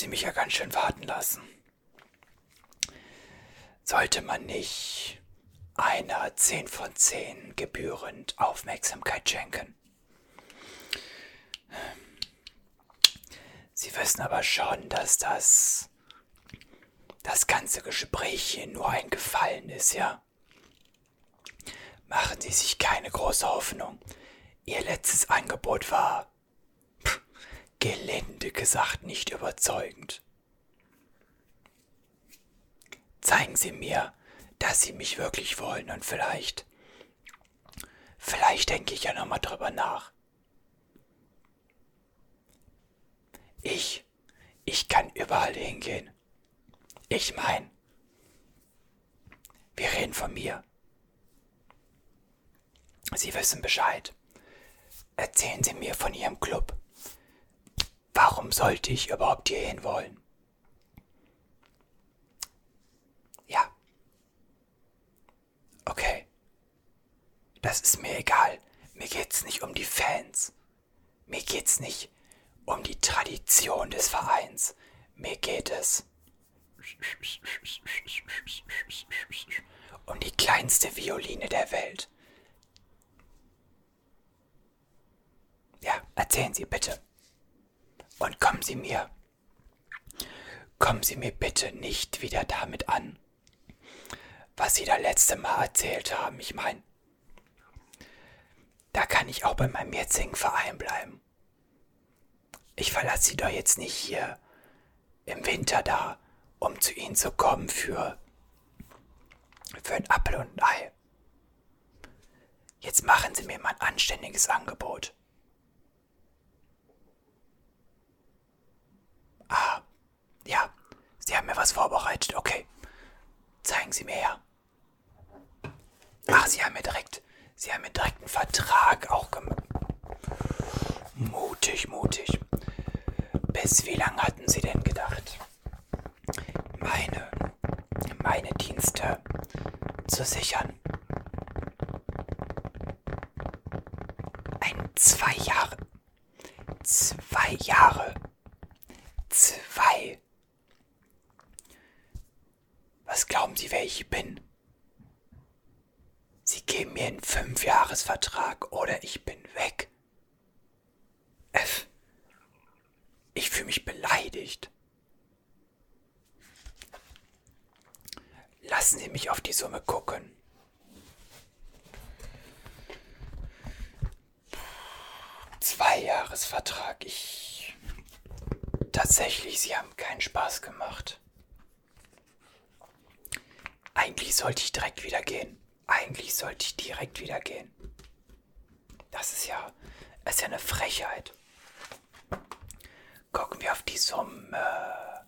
Sie mich ja ganz schön warten lassen. Sollte man nicht einer 10 von 10 gebührend Aufmerksamkeit schenken? Sie wissen aber schon, dass das das ganze Gespräch hier nur ein Gefallen ist, ja? Machen Sie sich keine große Hoffnung. Ihr letztes Angebot war, gelinde gesagt, nicht überzeugend. Zeigen Sie mir, dass Sie mich wirklich wollen und vielleicht, vielleicht denke ich ja nochmal drüber nach. Ich, ich kann überall hingehen. Ich mein, wir reden von mir. Sie wissen Bescheid. Erzählen Sie mir von Ihrem Club. Warum sollte ich überhaupt hierhin wollen? Ja. Okay. Das ist mir egal. Mir geht's nicht um die Fans. Mir geht's nicht um die Tradition des Vereins. Mir geht es um die kleinste Violine der Welt. Ja, erzählen Sie bitte. Und kommen Sie mir. Kommen Sie mir bitte nicht wieder damit an, was Sie da letzte Mal erzählt haben. Ich meine, da kann ich auch bei meinem jetzigen Verein bleiben. Ich verlasse Sie doch jetzt nicht hier im Winter da um zu ihnen zu kommen für, für ein Apfel und ein Ei. Jetzt machen Sie mir mal ein anständiges Angebot. Ah, ja, Sie haben mir was vorbereitet, okay. Zeigen Sie mir her. Ach, Sie haben mir direkt, Sie haben mir direkt einen Vertrag auch gemacht. Mutig, mutig. Bis wie lange hatten Sie denn gedacht? meine, meine Dienste zu sichern. Ein zwei Jahre. Zwei Jahre. Zwei. Was glauben Sie, wer ich bin? Sie geben mir einen Fünfjahresvertrag oder ich bin weg. F. Ich fühle mich beleidigt. Lassen Sie mich auf die Summe gucken. Zweijahresvertrag. Ich. Tatsächlich, Sie haben keinen Spaß gemacht. Eigentlich sollte ich direkt wieder gehen. Eigentlich sollte ich direkt wieder gehen. Das ist ja. Das ist ja eine Frechheit. Gucken wir auf die Summe.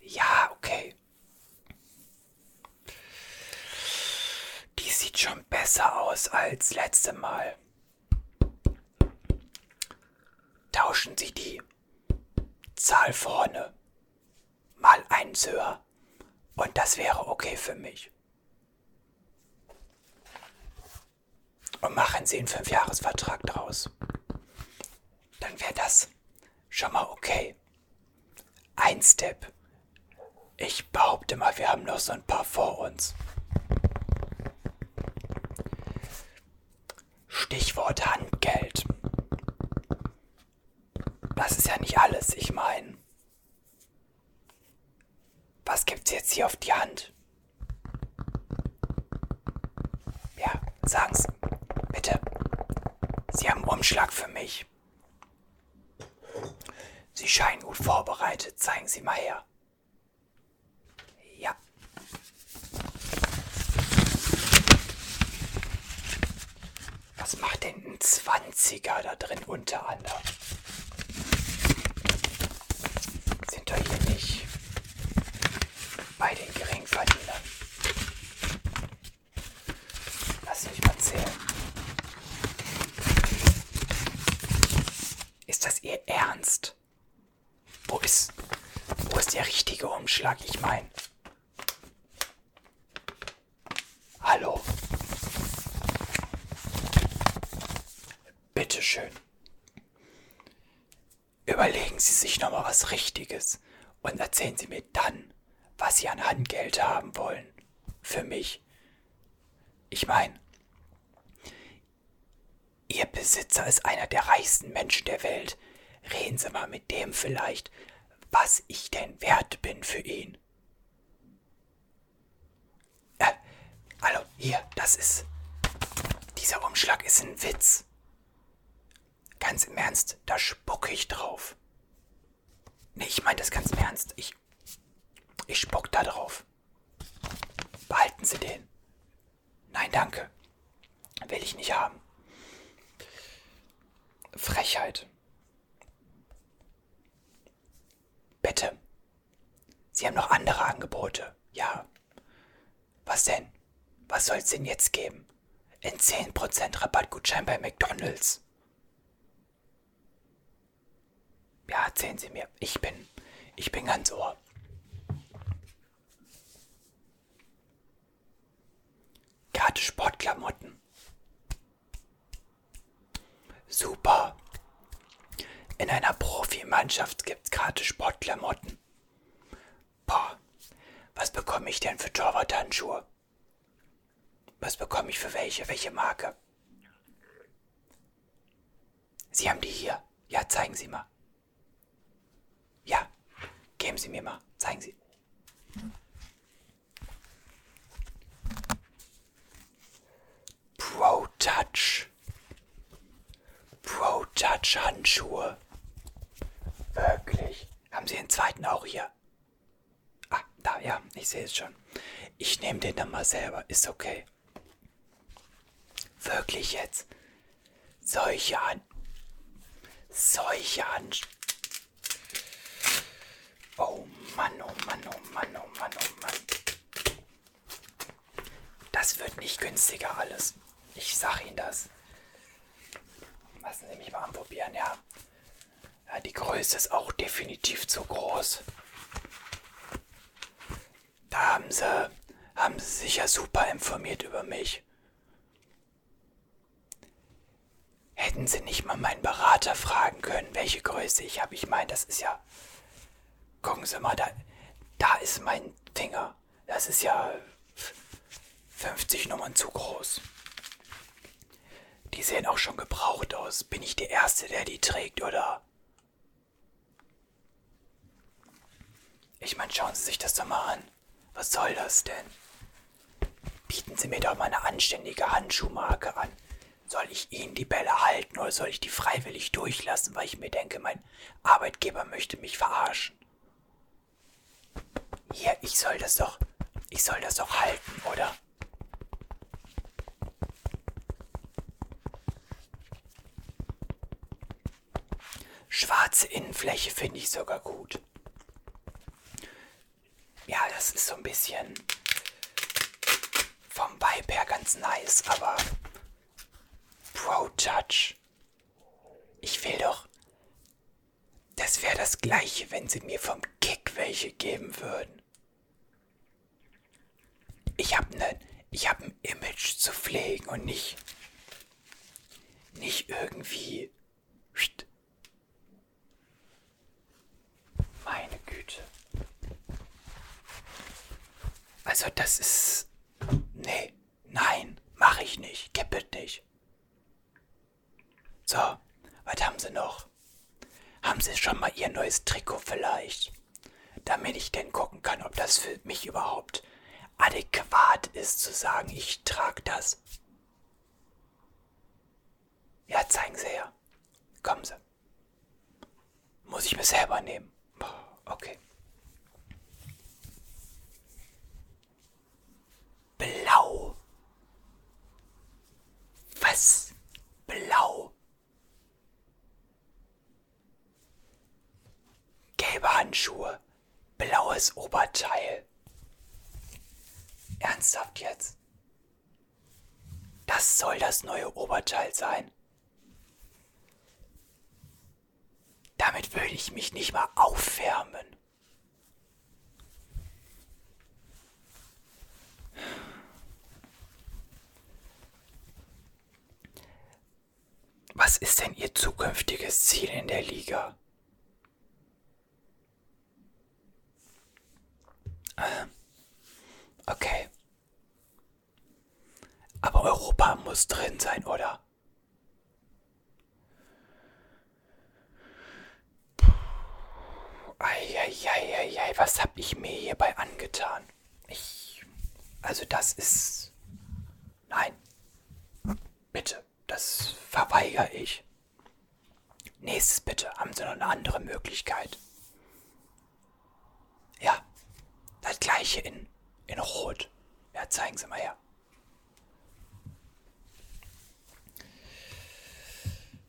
Ja, okay. sieht schon besser aus als letzte Mal. Tauschen Sie die Zahl vorne mal eins höher und das wäre okay für mich. Und machen Sie einen Fünfjahresvertrag draus. Dann wäre das schon mal okay. Ein Step. Ich behaupte mal, wir haben noch so ein paar vor uns. Stichwort Handgeld. Das ist ja nicht alles, ich meine. Was gibt's jetzt hier auf die Hand? Ja, sagen's. Bitte. Sie haben Umschlag für mich. Sie scheinen gut vorbereitet. Zeigen Sie mal her. Was macht denn ein 20er da drin unter anderem? Sind doch hier nicht bei den Geringverdienern. Lass mich mal zählen. Ist das Ihr Ernst? Wo ist, wo ist der richtige Umschlag? Ich meine. Hallo? Bitteschön. Überlegen Sie sich nochmal was Richtiges und erzählen Sie mir dann, was Sie an Handgeld haben wollen. Für mich. Ich meine, Ihr Besitzer ist einer der reichsten Menschen der Welt. Reden Sie mal mit dem vielleicht, was ich denn wert bin für ihn. Äh, hallo, hier, das ist. Dieser Umschlag ist ein Witz. Ganz im Ernst, da spucke ich drauf. Nee, ich meine das ganz im Ernst. Ich. Ich spuck da drauf. Behalten Sie den. Nein, danke. Will ich nicht haben. Frechheit. Bitte. Sie haben noch andere Angebote. Ja. Was denn? Was soll es denn jetzt geben? Ein 10% Rabattgutschein bei McDonalds. Ja, erzählen Sie mir. Ich bin. Ich bin ganz ohr. Gerade Sportklamotten. Super. In einer Profimannschaft gibt's gerade Sportklamotten. Boah, was bekomme ich denn für Torwarthandschuhe? Was bekomme ich für welche? Welche Marke? Sie haben die hier. Ja, zeigen Sie mal. Ja, geben Sie mir mal. Zeigen Sie. Pro Touch. Pro Touch Handschuhe. Wirklich? Haben Sie den zweiten auch hier? Ja, ich sehe es schon. Ich nehme den dann mal selber. Ist okay. Wirklich jetzt? Solche Hand. Solche Hand. Oh Mann, oh Mann, oh Mann, oh Mann, oh Mann. Das wird nicht günstiger alles. Ich sag Ihnen das. Lassen Sie mich mal anprobieren, ja. ja. Die Größe ist auch definitiv zu groß. Da haben Sie, haben Sie sich ja super informiert über mich. Hätten Sie nicht mal meinen Berater fragen können, welche Größe ich habe? Ich meine, das ist ja. Gucken Sie mal, da, da ist mein Finger. Das ist ja 50 Nummern zu groß. Die sehen auch schon gebraucht aus. Bin ich der Erste, der die trägt, oder? Ich meine, schauen Sie sich das doch mal an. Was soll das denn? Bieten Sie mir doch mal eine anständige Handschuhmarke an. Soll ich Ihnen die Bälle halten oder soll ich die freiwillig durchlassen, weil ich mir denke, mein Arbeitgeber möchte mich verarschen? Hier, ich soll das doch. Ich soll das doch halten, oder? Schwarze Innenfläche finde ich sogar gut. Ja, das ist so ein bisschen vom Vibe her ganz nice, aber Pro Touch. Ich will doch. Das wäre das gleiche, wenn sie mir vom Kick welche geben würden. Ich habe ne, ich habe ein Image zu pflegen und nicht nicht irgendwie meine Güte. Also das ist nee, nein, mache ich nicht, kippet nicht. So, was haben Sie noch? Haben Sie schon mal Ihr neues Trikot vielleicht? Damit ich denn gucken kann, ob das für mich überhaupt adäquat ist zu sagen, ich trage das. Ja, zeigen Sie her. Kommen Sie. Muss ich mir selber nehmen. Okay. Handschuhe, blaues Oberteil. Ernsthaft jetzt? Das soll das neue Oberteil sein. Damit würde ich mich nicht mal aufwärmen. Was ist denn Ihr zukünftiges Ziel in der Liga? Okay. Aber Europa muss drin sein, oder? Eieieiei, was hab ich mir hierbei angetan? Ich. Also, das ist. Nein. Bitte, das verweigere ich. Nächstes bitte. Haben Sie noch eine andere Möglichkeit? Ja, das gleiche in, in Rot. Ja, zeigen Sie mal her.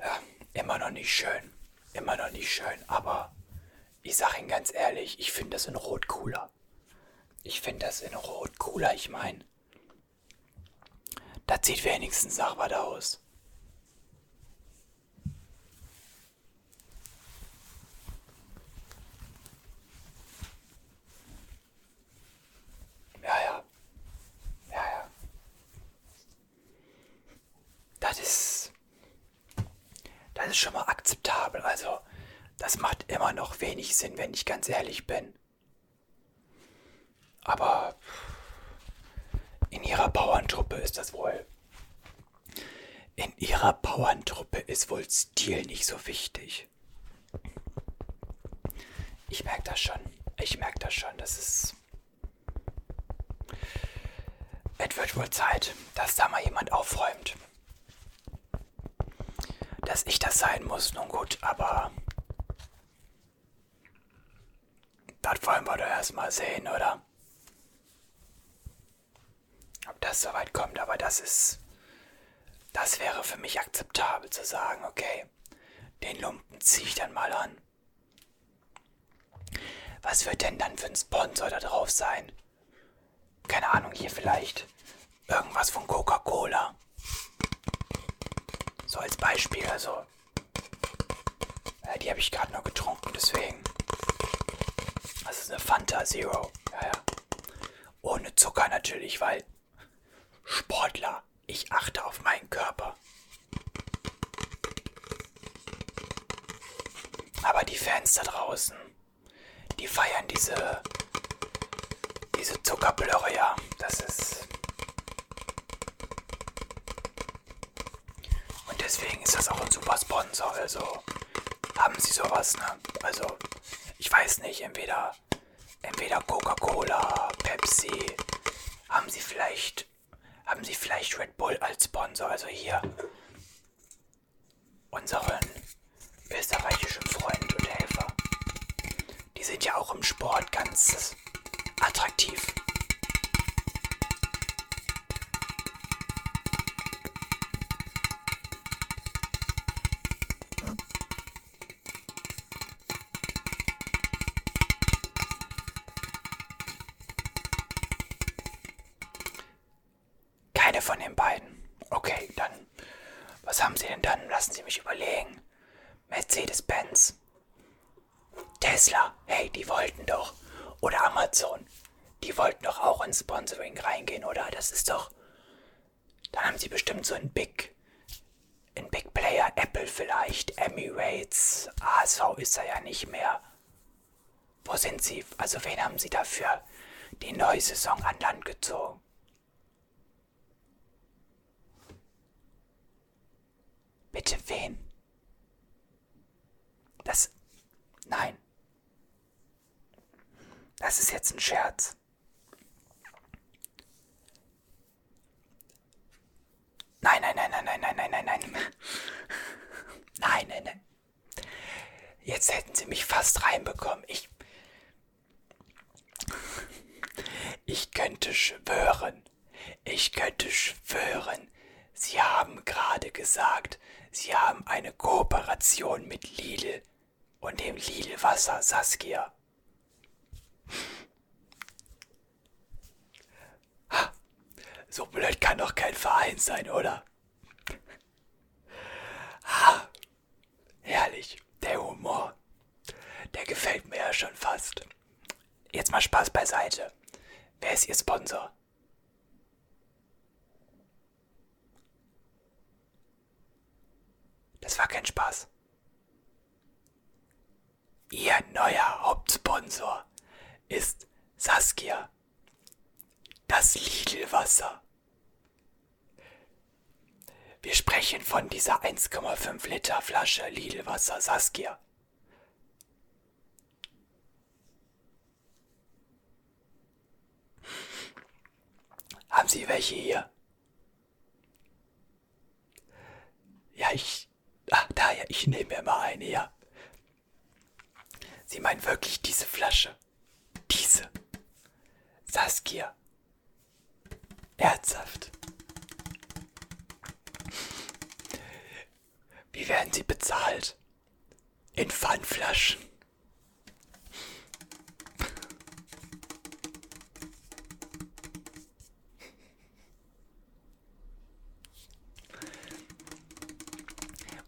Ja, immer noch nicht schön. Immer noch nicht schön, aber ich sag Ihnen ganz ehrlich, ich finde das in Rot cooler. Ich finde das in Rot cooler, ich meine. Das sieht wenigstens nach was aus. Ja, ja. Ja, ja. Das ist. Das ist schon mal akzeptabel. Also, das macht immer noch wenig Sinn, wenn ich ganz ehrlich bin. Aber in ihrer Bauerntruppe ist das wohl. In ihrer Bauerntruppe ist wohl Stil nicht so wichtig. Ich merke das schon. Ich merke das schon. Das ist. Es wird wohl Zeit, dass da mal jemand aufräumt. Dass ich das sein muss, nun gut, aber. Das wollen wir doch erstmal sehen, oder? Ob das soweit kommt, aber das ist. Das wäre für mich akzeptabel zu sagen, okay, den Lumpen ziehe ich dann mal an. Was wird denn dann für ein Sponsor da drauf sein? Keine Ahnung, hier vielleicht irgendwas von Coca-Cola. So als Beispiel, also. Ja, die habe ich gerade noch getrunken, deswegen. Das ist eine Fanta Zero. Ja, ja. Ohne Zucker natürlich, weil Sportler, ich achte auf meinen Körper. Aber die Fans da draußen, die feiern diese, diese Zuckerblöre, ja. Das ist. Und deswegen ist das auch ein super Sponsor. Also haben sie sowas, ne? Also, ich weiß nicht, entweder, entweder Coca-Cola, Pepsi, haben sie vielleicht haben Sie vielleicht Red Bull als Sponsor? Also hier unseren österreichischen Freund und Helfer. Die sind ja auch im Sport ganz attraktiv. Von den beiden. Okay, dann. Was haben Sie denn dann? Lassen Sie mich überlegen. Mercedes-Benz. Tesla. Hey, die wollten doch. Oder Amazon. Die wollten doch auch ins Sponsoring reingehen, oder? Das ist doch. Dann haben sie bestimmt so ein Big. Ein Big Player. Apple vielleicht. Emirates. ASV ist er ja nicht mehr. Wo sind sie? Also, wen haben sie dafür die neue Saison an Land gezogen? Bitte wen? Das. Nein. Das ist jetzt ein Scherz. Nein, nein, nein, nein, nein, nein, nein, nein, nein. Nein, nein, nein. Jetzt hätten sie mich fast reinbekommen. Ich. Ich könnte schwören. Ich könnte schwören. Sie haben gerade gesagt, Sie haben eine Kooperation mit Lidl und dem Lidl Wasser Saskia. Ha, so blöd kann doch kein Verein sein, oder? Ha, herrlich, der Humor. Der gefällt mir ja schon fast. Jetzt mal Spaß beiseite. Wer ist Ihr Sponsor? Das war kein Spaß. Ihr neuer Hauptsponsor ist Saskia, das Lidl-Wasser. Wir sprechen von dieser 1,5 Liter Flasche Lidl-Wasser Saskia. Haben Sie welche hier? Ja, ich. Ach, da ja, ich nehme mir mal eine, ja. Sie meinen wirklich diese Flasche? Diese? Saskia. Ernsthaft. Wie werden Sie bezahlt? In Pfandflaschen.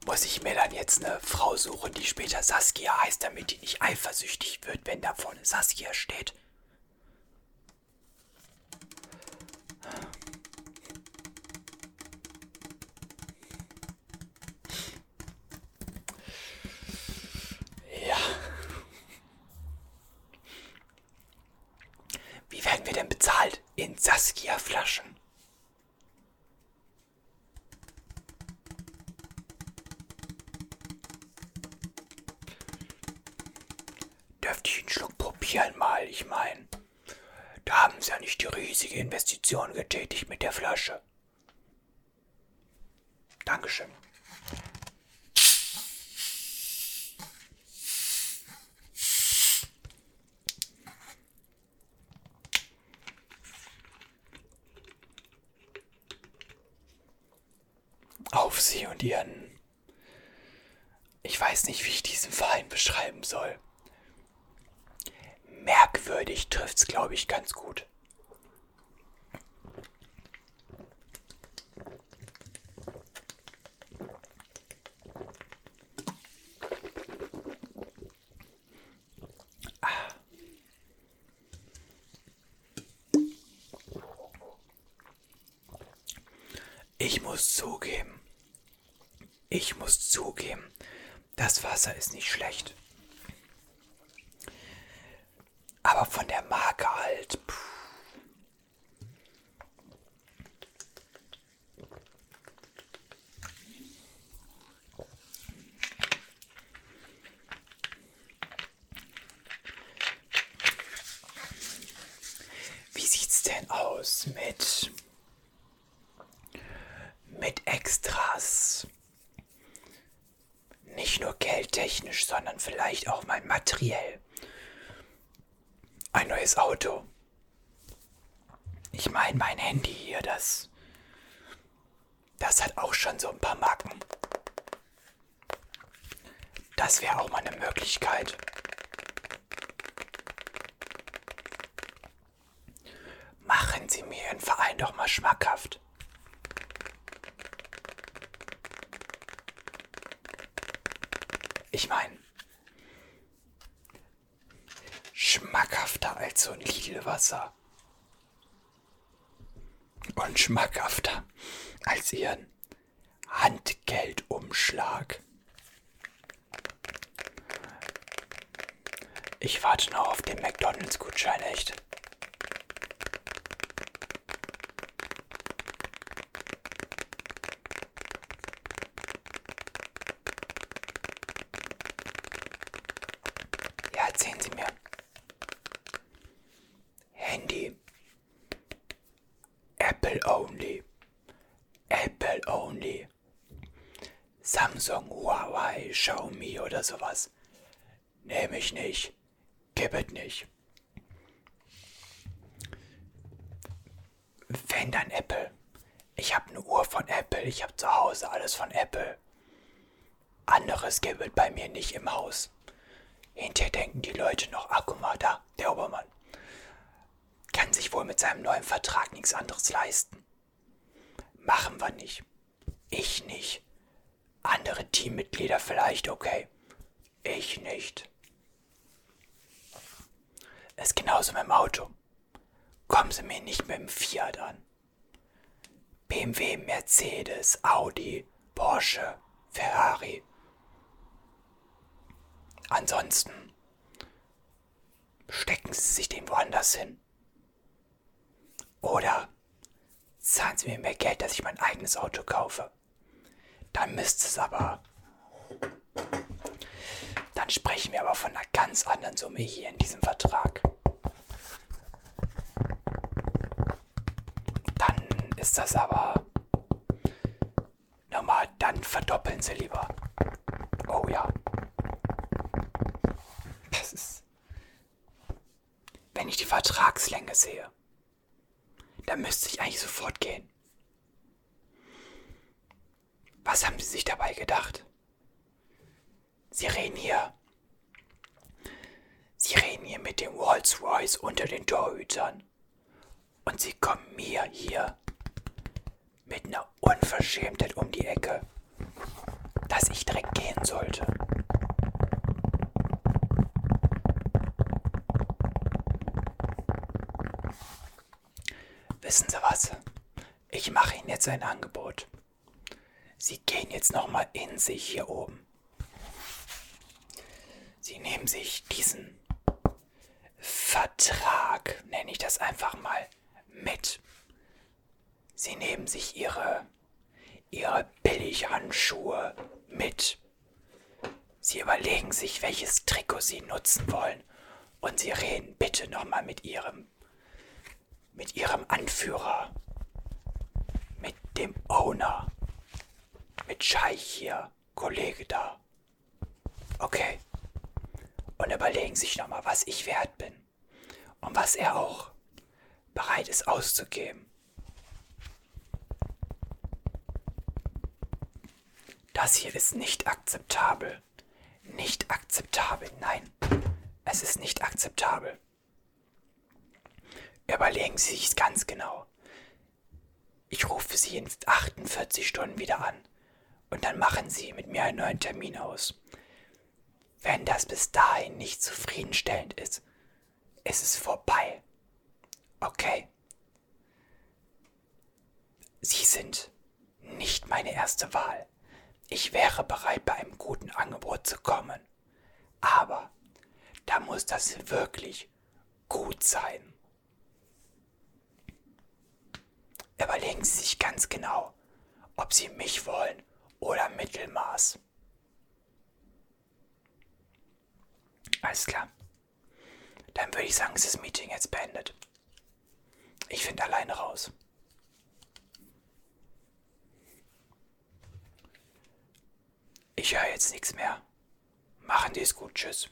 Muss ich mir dann jetzt eine Frau suchen, die später Saskia heißt, damit die nicht eifersüchtig wird, wenn da vorne Saskia steht? Ja. Wie werden wir denn bezahlt? In Saskia-Flaschen. Dürfte ich einen Schluck probieren mal? Ich meine, da haben sie ja nicht riesige Investition getätigt mit der Flasche. Dankeschön. Auf Sie und Ihren... Ich weiß nicht, wie ich diesen Verein beschreiben soll. Merkwürdig trifft's, glaube ich, ganz gut. Ich muss zugeben, ich muss zugeben, das Wasser ist nicht schlecht. Aber von der Marke halt. Puh. Wie sieht's denn aus mit mit Extras? Nicht nur geldtechnisch, sondern vielleicht auch mal materiell. Ein neues Auto. Ich meine, mein Handy hier, das. Das hat auch schon so ein paar Macken. Das wäre auch mal eine Möglichkeit. Machen Sie mir Ihren Verein doch mal schmackhaft. Ich meine, schmackhafter als so ein Lidl-Wasser. Und schmackhafter als ihren Handgeldumschlag. Ich warte noch auf den McDonalds-Gutschein, echt. Ja, erzählen Sie mir. Handy. Apple only. Apple only. Samsung, Huawei, Xiaomi oder sowas. Nehme ich nicht. Gib nicht. Wenn dann Apple. Ich habe eine Uhr von Apple. Ich habe zu Hause alles von Apple. Anderes gibt bei mir nicht im Haus. Hinterher denken die Leute noch, guck mal da, der Obermann. Kann sich wohl mit seinem neuen Vertrag nichts anderes leisten. Machen wir nicht. Ich nicht. Andere Teammitglieder vielleicht, okay. Ich nicht. Ist genauso mit dem Auto. Kommen Sie mir nicht mit dem Fiat an. BMW, Mercedes, Audi, Porsche, Ferrari. Ansonsten stecken Sie sich den woanders hin. Oder zahlen Sie mir mehr Geld, dass ich mein eigenes Auto kaufe. Dann müsste es aber. Dann sprechen wir aber von einer ganz anderen Summe hier in diesem Vertrag. Dann ist das aber. Nochmal, dann verdoppeln Sie lieber. Oh ja. Das ist. Wenn ich die Vertragslänge sehe, dann müsste ich eigentlich sofort gehen. Was haben Sie sich dabei gedacht? Sie reden hier. Sie reden hier mit dem Rolls-Royce unter den Torhütern. Und Sie kommen mir hier mit einer Unverschämtheit um die Ecke, dass ich direkt gehen sollte. Wissen Sie was? Ich mache Ihnen jetzt ein Angebot. Sie gehen jetzt nochmal in sich hier oben. Sie nehmen sich diesen Vertrag, nenne ich das einfach mal, mit. Sie nehmen sich Ihre, Ihre Billighandschuhe mit. Sie überlegen sich, welches Trikot Sie nutzen wollen und Sie reden bitte nochmal mit Ihrem mit ihrem Anführer, mit dem Owner, mit Scheich hier, Kollege da. Okay. Und überlegen sich nochmal, was ich wert bin und was er auch bereit ist auszugeben. Das hier ist nicht akzeptabel. Nicht akzeptabel, nein. Es ist nicht akzeptabel. Überlegen Sie sich ganz genau. Ich rufe Sie in 48 Stunden wieder an und dann machen Sie mit mir einen neuen Termin aus. Wenn das bis dahin nicht zufriedenstellend ist, ist es vorbei. Okay? Sie sind nicht meine erste Wahl. Ich wäre bereit, bei einem guten Angebot zu kommen. Aber da muss das wirklich gut sein. Überlegen Sie sich ganz genau, ob Sie mich wollen oder Mittelmaß. Alles klar. Dann würde ich sagen, ist das Meeting jetzt beendet. Ich finde alleine raus. Ich höre jetzt nichts mehr. Machen Sie es gut. Tschüss.